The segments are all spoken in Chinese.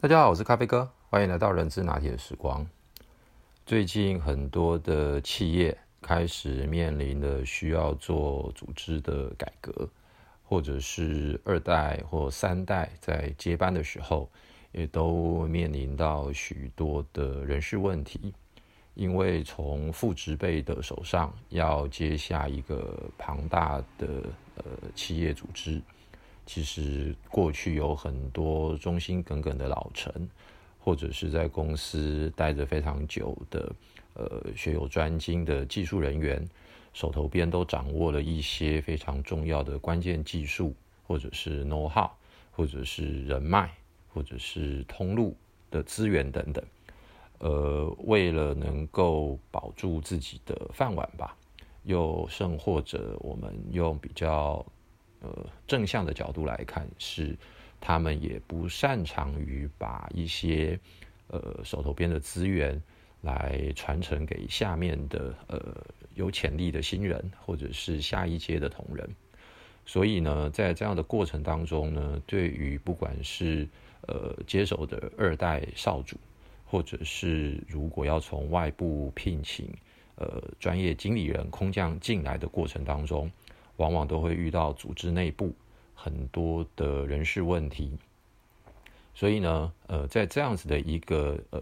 大家好，我是咖啡哥，欢迎来到人之拿铁的时光。最近很多的企业开始面临的需要做组织的改革，或者是二代或三代在接班的时候，也都面临到许多的人事问题。因为从副职辈的手上要接下一个庞大的呃企业组织，其实过去有很多忠心耿耿的老臣，或者是在公司待着非常久的呃学有专精的技术人员，手头边都掌握了一些非常重要的关键技术，或者是 know how，或者是人脉，或者是通路的资源等等。呃，为了能够保住自己的饭碗吧，又甚或者我们用比较呃正向的角度来看，是他们也不擅长于把一些呃手头边的资源来传承给下面的呃有潜力的新人，或者是下一阶的同仁。所以呢，在这样的过程当中呢，对于不管是呃接手的二代少主。或者是如果要从外部聘请呃专业经理人空降进来的过程当中，往往都会遇到组织内部很多的人事问题。所以呢，呃，在这样子的一个呃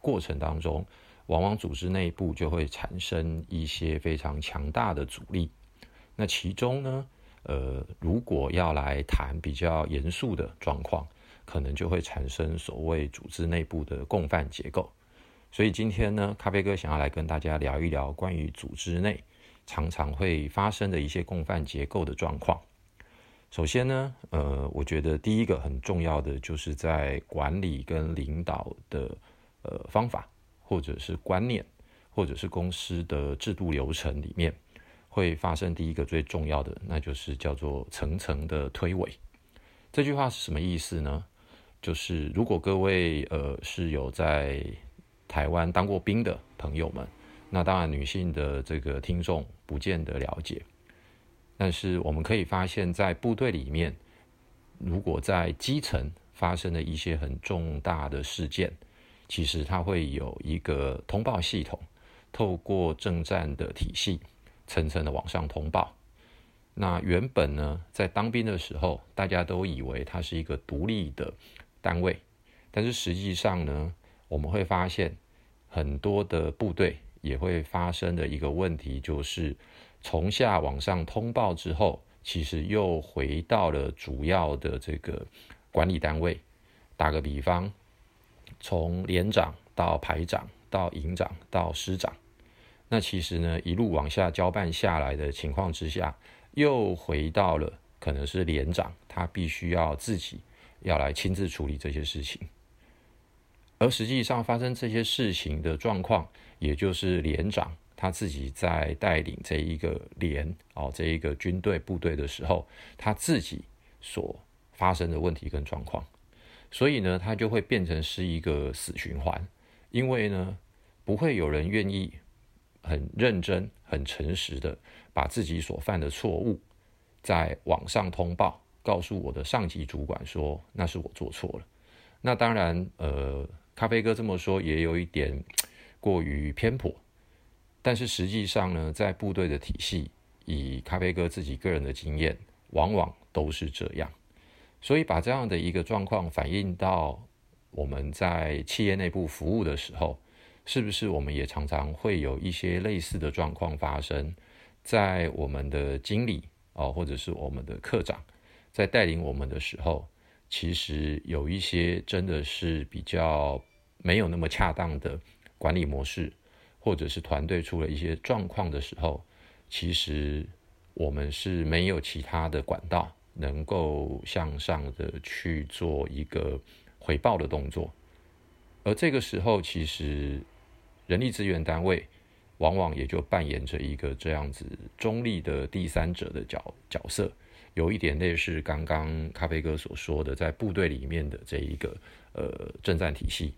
过程当中，往往组织内部就会产生一些非常强大的阻力。那其中呢，呃，如果要来谈比较严肃的状况。可能就会产生所谓组织内部的共犯结构，所以今天呢，咖啡哥想要来跟大家聊一聊关于组织内常常会发生的一些共犯结构的状况。首先呢，呃，我觉得第一个很重要的就是在管理跟领导的呃方法，或者是观念，或者是公司的制度流程里面，会发生第一个最重要的，那就是叫做层层的推诿。这句话是什么意思呢？就是如果各位呃是有在台湾当过兵的朋友们，那当然女性的这个听众不见得了解。但是我们可以发现，在部队里面，如果在基层发生了一些很重大的事件，其实它会有一个通报系统，透过政战的体系，层层的往上通报。那原本呢，在当兵的时候，大家都以为它是一个独立的。单位，但是实际上呢，我们会发现很多的部队也会发生的一个问题，就是从下往上通报之后，其实又回到了主要的这个管理单位。打个比方，从连长到排长到营长到师长，那其实呢，一路往下交办下来的情况之下，又回到了可能是连长，他必须要自己。要来亲自处理这些事情，而实际上发生这些事情的状况，也就是连长他自己在带领这一个连哦这一个军队部队的时候，他自己所发生的问题跟状况，所以呢，他就会变成是一个死循环，因为呢，不会有人愿意很认真、很诚实的把自己所犯的错误在网上通报。告诉我的上级主管说那是我做错了，那当然，呃，咖啡哥这么说也有一点过于偏颇，但是实际上呢，在部队的体系，以咖啡哥自己个人的经验，往往都是这样。所以把这样的一个状况反映到我们在企业内部服务的时候，是不是我们也常常会有一些类似的状况发生在我们的经理哦，或者是我们的科长？在带领我们的时候，其实有一些真的是比较没有那么恰当的管理模式，或者是团队出了一些状况的时候，其实我们是没有其他的管道能够向上的去做一个回报的动作，而这个时候，其实人力资源单位往往也就扮演着一个这样子中立的第三者的角角色。有一点类似刚刚咖啡哥所说的，在部队里面的这一个呃政战体系。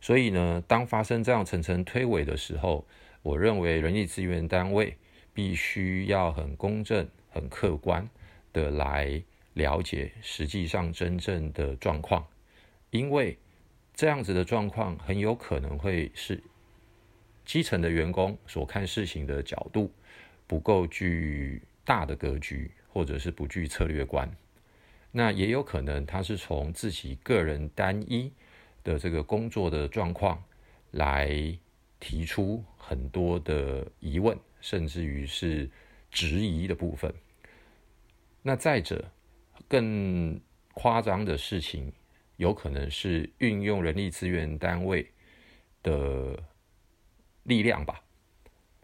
所以呢，当发生这样层层推诿的时候，我认为人力资源单位必须要很公正、很客观的来了解实际上真正的状况，因为这样子的状况很有可能会是基层的员工所看事情的角度不够具大的格局，或者是不具策略观。那也有可能他是从自己个人单一的这个工作的状况来提出很多的疑问，甚至于是质疑的部分。那再者，更夸张的事情，有可能是运用人力资源单位的力量吧，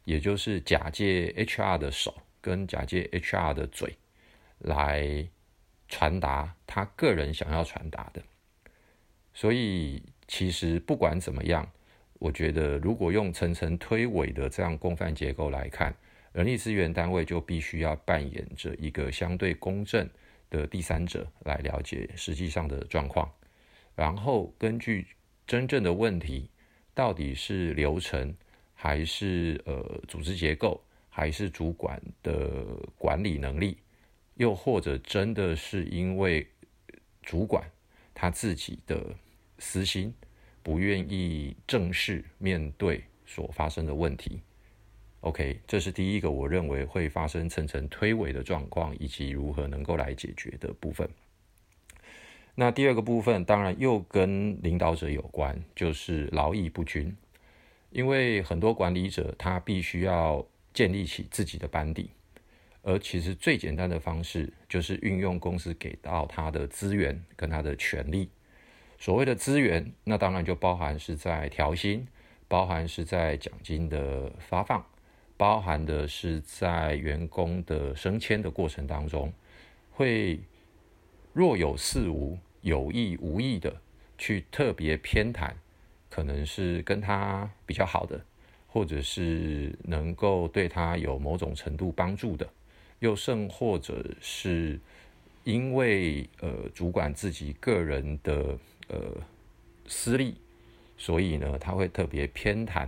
也就是假借 HR 的手跟假借 HR 的嘴来传达他个人想要传达的。所以，其实不管怎么样，我觉得如果用层层推诿的这样共犯结构来看。人力资源单位就必须要扮演着一个相对公正的第三者来了解实际上的状况，然后根据真正的问题到底是流程还是呃组织结构还是主管的管理能力，又或者真的是因为主管他自己的私心不愿意正式面对所发生的问题。OK，这是第一个我认为会发生层层推诿的状况，以及如何能够来解决的部分。那第二个部分当然又跟领导者有关，就是劳逸不均。因为很多管理者他必须要建立起自己的班底，而其实最简单的方式就是运用公司给到他的资源跟他的权利。所谓的资源，那当然就包含是在调薪，包含是在奖金的发放。包含的是在员工的升迁的过程当中，会若有似无、有意无意的去特别偏袒，可能是跟他比较好的，或者是能够对他有某种程度帮助的，又甚或者是因为呃主管自己个人的呃私利，所以呢他会特别偏袒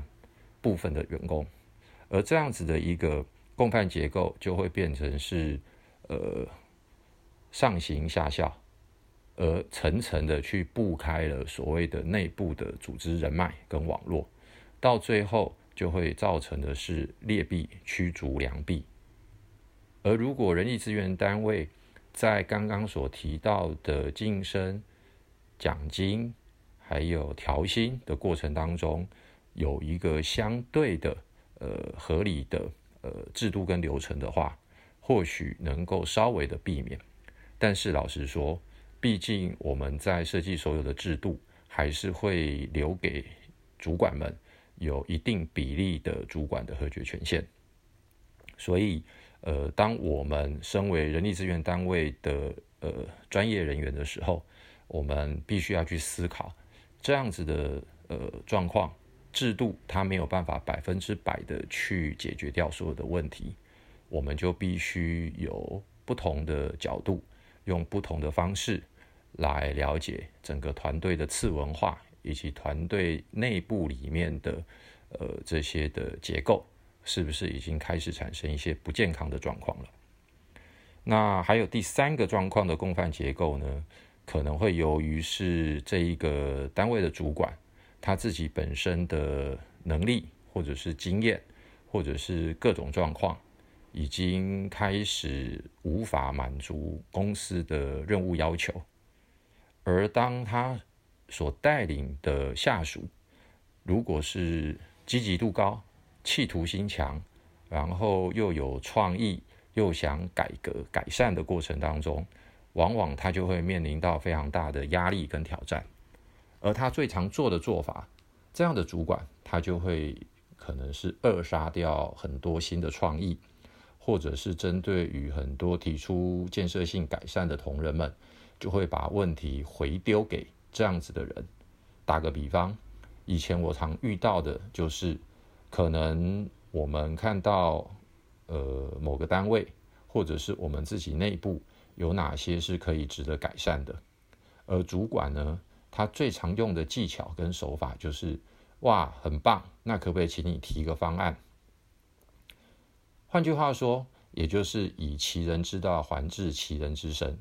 部分的员工。而这样子的一个共犯结构，就会变成是呃上行下效，而层层的去布开了所谓的内部的组织人脉跟网络，到最后就会造成的是劣币驱逐良币。而如果人力资源单位在刚刚所提到的晋升、奖金还有调薪的过程当中，有一个相对的。呃，合理的呃制度跟流程的话，或许能够稍微的避免。但是老实说，毕竟我们在设计所有的制度，还是会留给主管们有一定比例的主管的核决权限。所以，呃，当我们身为人力资源单位的呃专业人员的时候，我们必须要去思考这样子的呃状况。制度它没有办法百分之百的去解决掉所有的问题，我们就必须有不同的角度，用不同的方式来了解整个团队的次文化以及团队内部里面的呃这些的结构，是不是已经开始产生一些不健康的状况了？那还有第三个状况的共犯结构呢？可能会由于是这一个单位的主管。他自己本身的能力，或者是经验，或者是各种状况，已经开始无法满足公司的任务要求。而当他所带领的下属，如果是积极度高、企图心强，然后又有创意，又想改革改善的过程当中，往往他就会面临到非常大的压力跟挑战。而他最常做的做法，这样的主管他就会可能是扼杀掉很多新的创意，或者是针对于很多提出建设性改善的同仁们，就会把问题回丢给这样子的人。打个比方，以前我常遇到的就是，可能我们看到呃某个单位，或者是我们自己内部有哪些是可以值得改善的，而主管呢？他最常用的技巧跟手法就是，哇，很棒，那可不可以请你提个方案？换句话说，也就是以其人之道还治其人之身，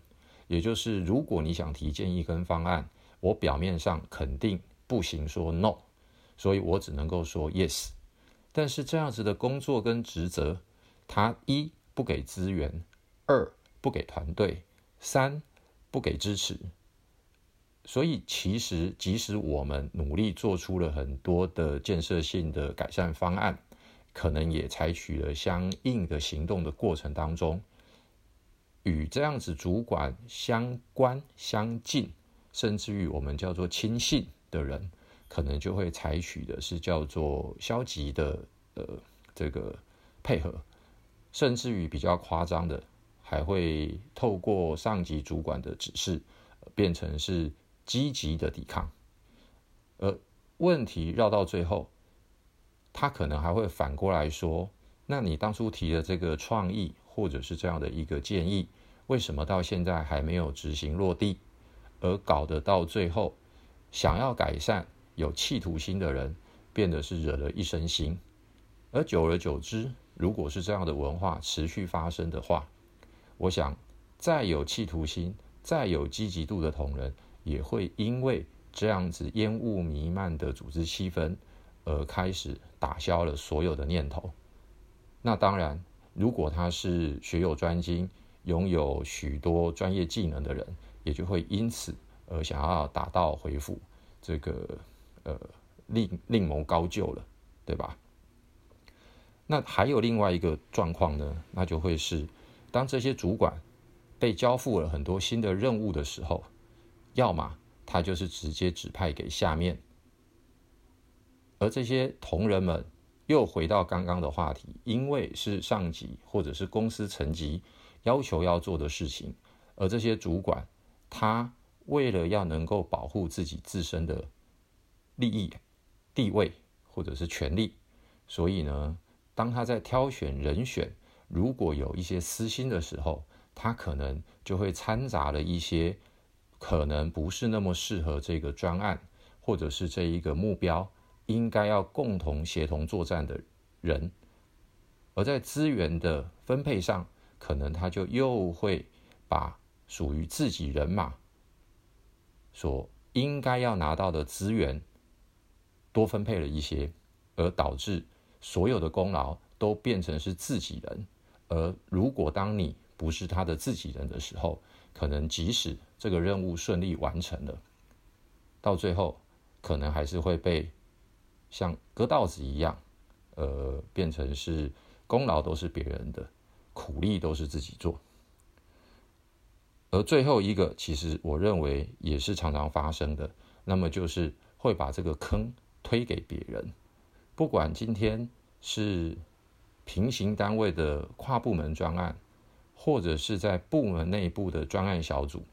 也就是如果你想提建议跟方案，我表面上肯定不行说 no，所以我只能够说 yes。但是这样子的工作跟职责，他一不给资源，二不给团队，三不给支持。所以其实即使我们努力做出了很多的建设性的改善方案，可能也采取了相应的行动的过程当中。与这样子主管相关、相近，甚至于我们叫做亲信的人，可能就会采取的是叫做消极的呃这个配合，甚至于比较夸张的，还会透过上级主管的指示，变成是积极的抵抗。而问题绕到最后，他可能还会反过来说：“那你当初提的这个创意，或者是这样的一个建议。”为什么到现在还没有执行落地，而搞得到最后，想要改善、有企图心的人变得是惹了一身腥，而久而久之，如果是这样的文化持续发生的话，我想再有企图心、再有积极度的同仁，也会因为这样子烟雾弥漫的组织气氛，而开始打消了所有的念头。那当然，如果他是学有专精。拥有许多专业技能的人，也就会因此而想要打道回府，这个呃另另谋高就了，对吧？那还有另外一个状况呢，那就会是当这些主管被交付了很多新的任务的时候，要么他就是直接指派给下面，而这些同仁们又回到刚刚的话题，因为是上级或者是公司层级。要求要做的事情，而这些主管，他为了要能够保护自己自身的利益、地位或者是权利，所以呢，当他在挑选人选，如果有一些私心的时候，他可能就会掺杂了一些可能不是那么适合这个专案或者是这一个目标应该要共同协同作战的人，而在资源的分配上。可能他就又会把属于自己人马所应该要拿到的资源多分配了一些，而导致所有的功劳都变成是自己人。而如果当你不是他的自己人的时候，可能即使这个任务顺利完成了，到最后可能还是会被像割稻子一样，呃，变成是功劳都是别人的。苦力都是自己做，而最后一个，其实我认为也是常常发生的，那么就是会把这个坑推给别人。不管今天是平行单位的跨部门专案，或者是在部门内部的专案小组，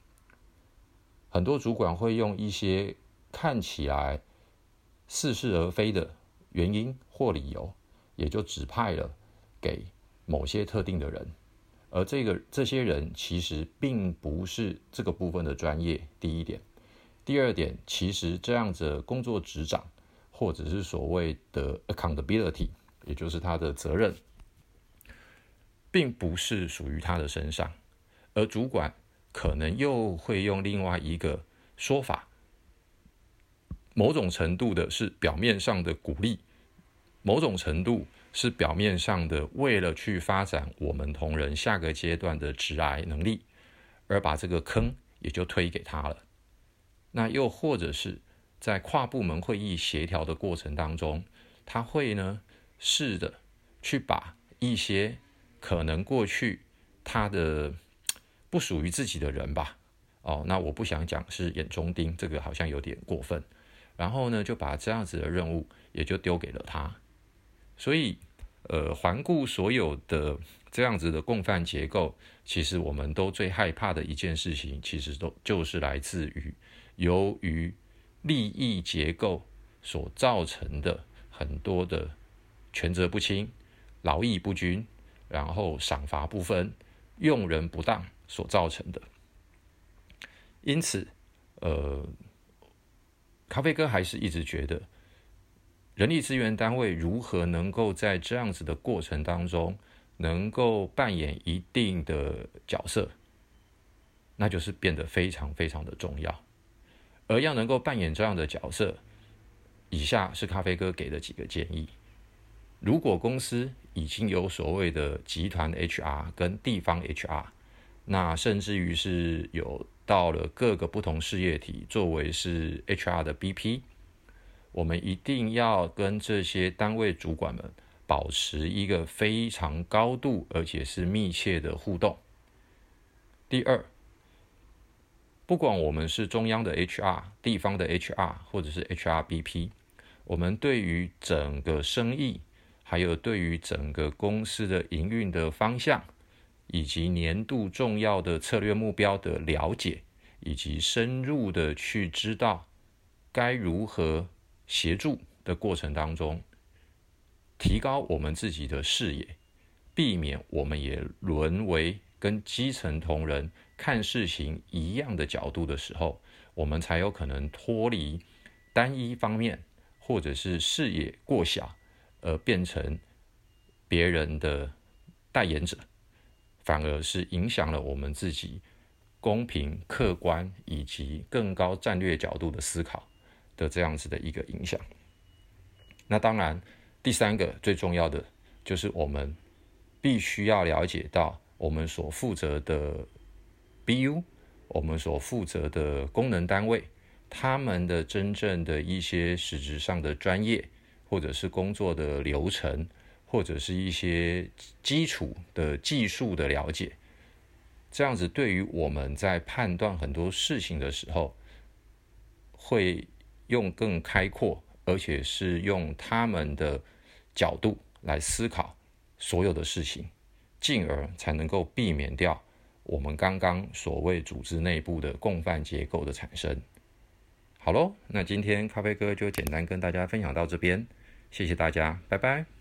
很多主管会用一些看起来似是而非的原因或理由，也就指派了给。某些特定的人，而这个这些人其实并不是这个部分的专业。第一点，第二点，其实这样子工作执掌，或者是所谓的 accountability，也就是他的责任，并不是属于他的身上。而主管可能又会用另外一个说法，某种程度的是表面上的鼓励，某种程度。是表面上的，为了去发展我们同仁下个阶段的直癌能力，而把这个坑也就推给他了。那又或者是在跨部门会议协调的过程当中，他会呢试着去把一些可能过去他的不属于自己的人吧，哦，那我不想讲是眼中钉，这个好像有点过分。然后呢，就把这样子的任务也就丢给了他。所以，呃，环顾所有的这样子的共犯结构，其实我们都最害怕的一件事情，其实都就是来自于由于利益结构所造成的很多的权责不清、劳逸不均，然后赏罚不分、用人不当所造成的。因此，呃，咖啡哥还是一直觉得。人力资源单位如何能够在这样子的过程当中，能够扮演一定的角色，那就是变得非常非常的重要。而要能够扮演这样的角色，以下是咖啡哥给的几个建议。如果公司已经有所谓的集团 HR 跟地方 HR，那甚至于是有到了各个不同事业体作为是 HR 的 BP，我们一定要跟这些单位主管们保持一个非常高度而且是密切的互动。第二，不管我们是中央的 HR、地方的 HR 或者是 HRBP，我们对于整个生意，还有对于整个公司的营运的方向。以及年度重要的策略目标的了解，以及深入的去知道该如何协助的过程当中，提高我们自己的视野，避免我们也沦为跟基层同仁看事情一样的角度的时候，我们才有可能脱离单一方面或者是视野过小，而变成别人的代言者。反而是影响了我们自己公平、客观以及更高战略角度的思考的这样子的一个影响。那当然，第三个最重要的就是我们必须要了解到我们所负责的 BU，我们所负责的功能单位，他们的真正的一些实质上的专业或者是工作的流程。或者是一些基础的技术的了解，这样子对于我们在判断很多事情的时候，会用更开阔，而且是用他们的角度来思考所有的事情，进而才能够避免掉我们刚刚所谓组织内部的共犯结构的产生。好喽，那今天咖啡哥就简单跟大家分享到这边，谢谢大家，拜拜。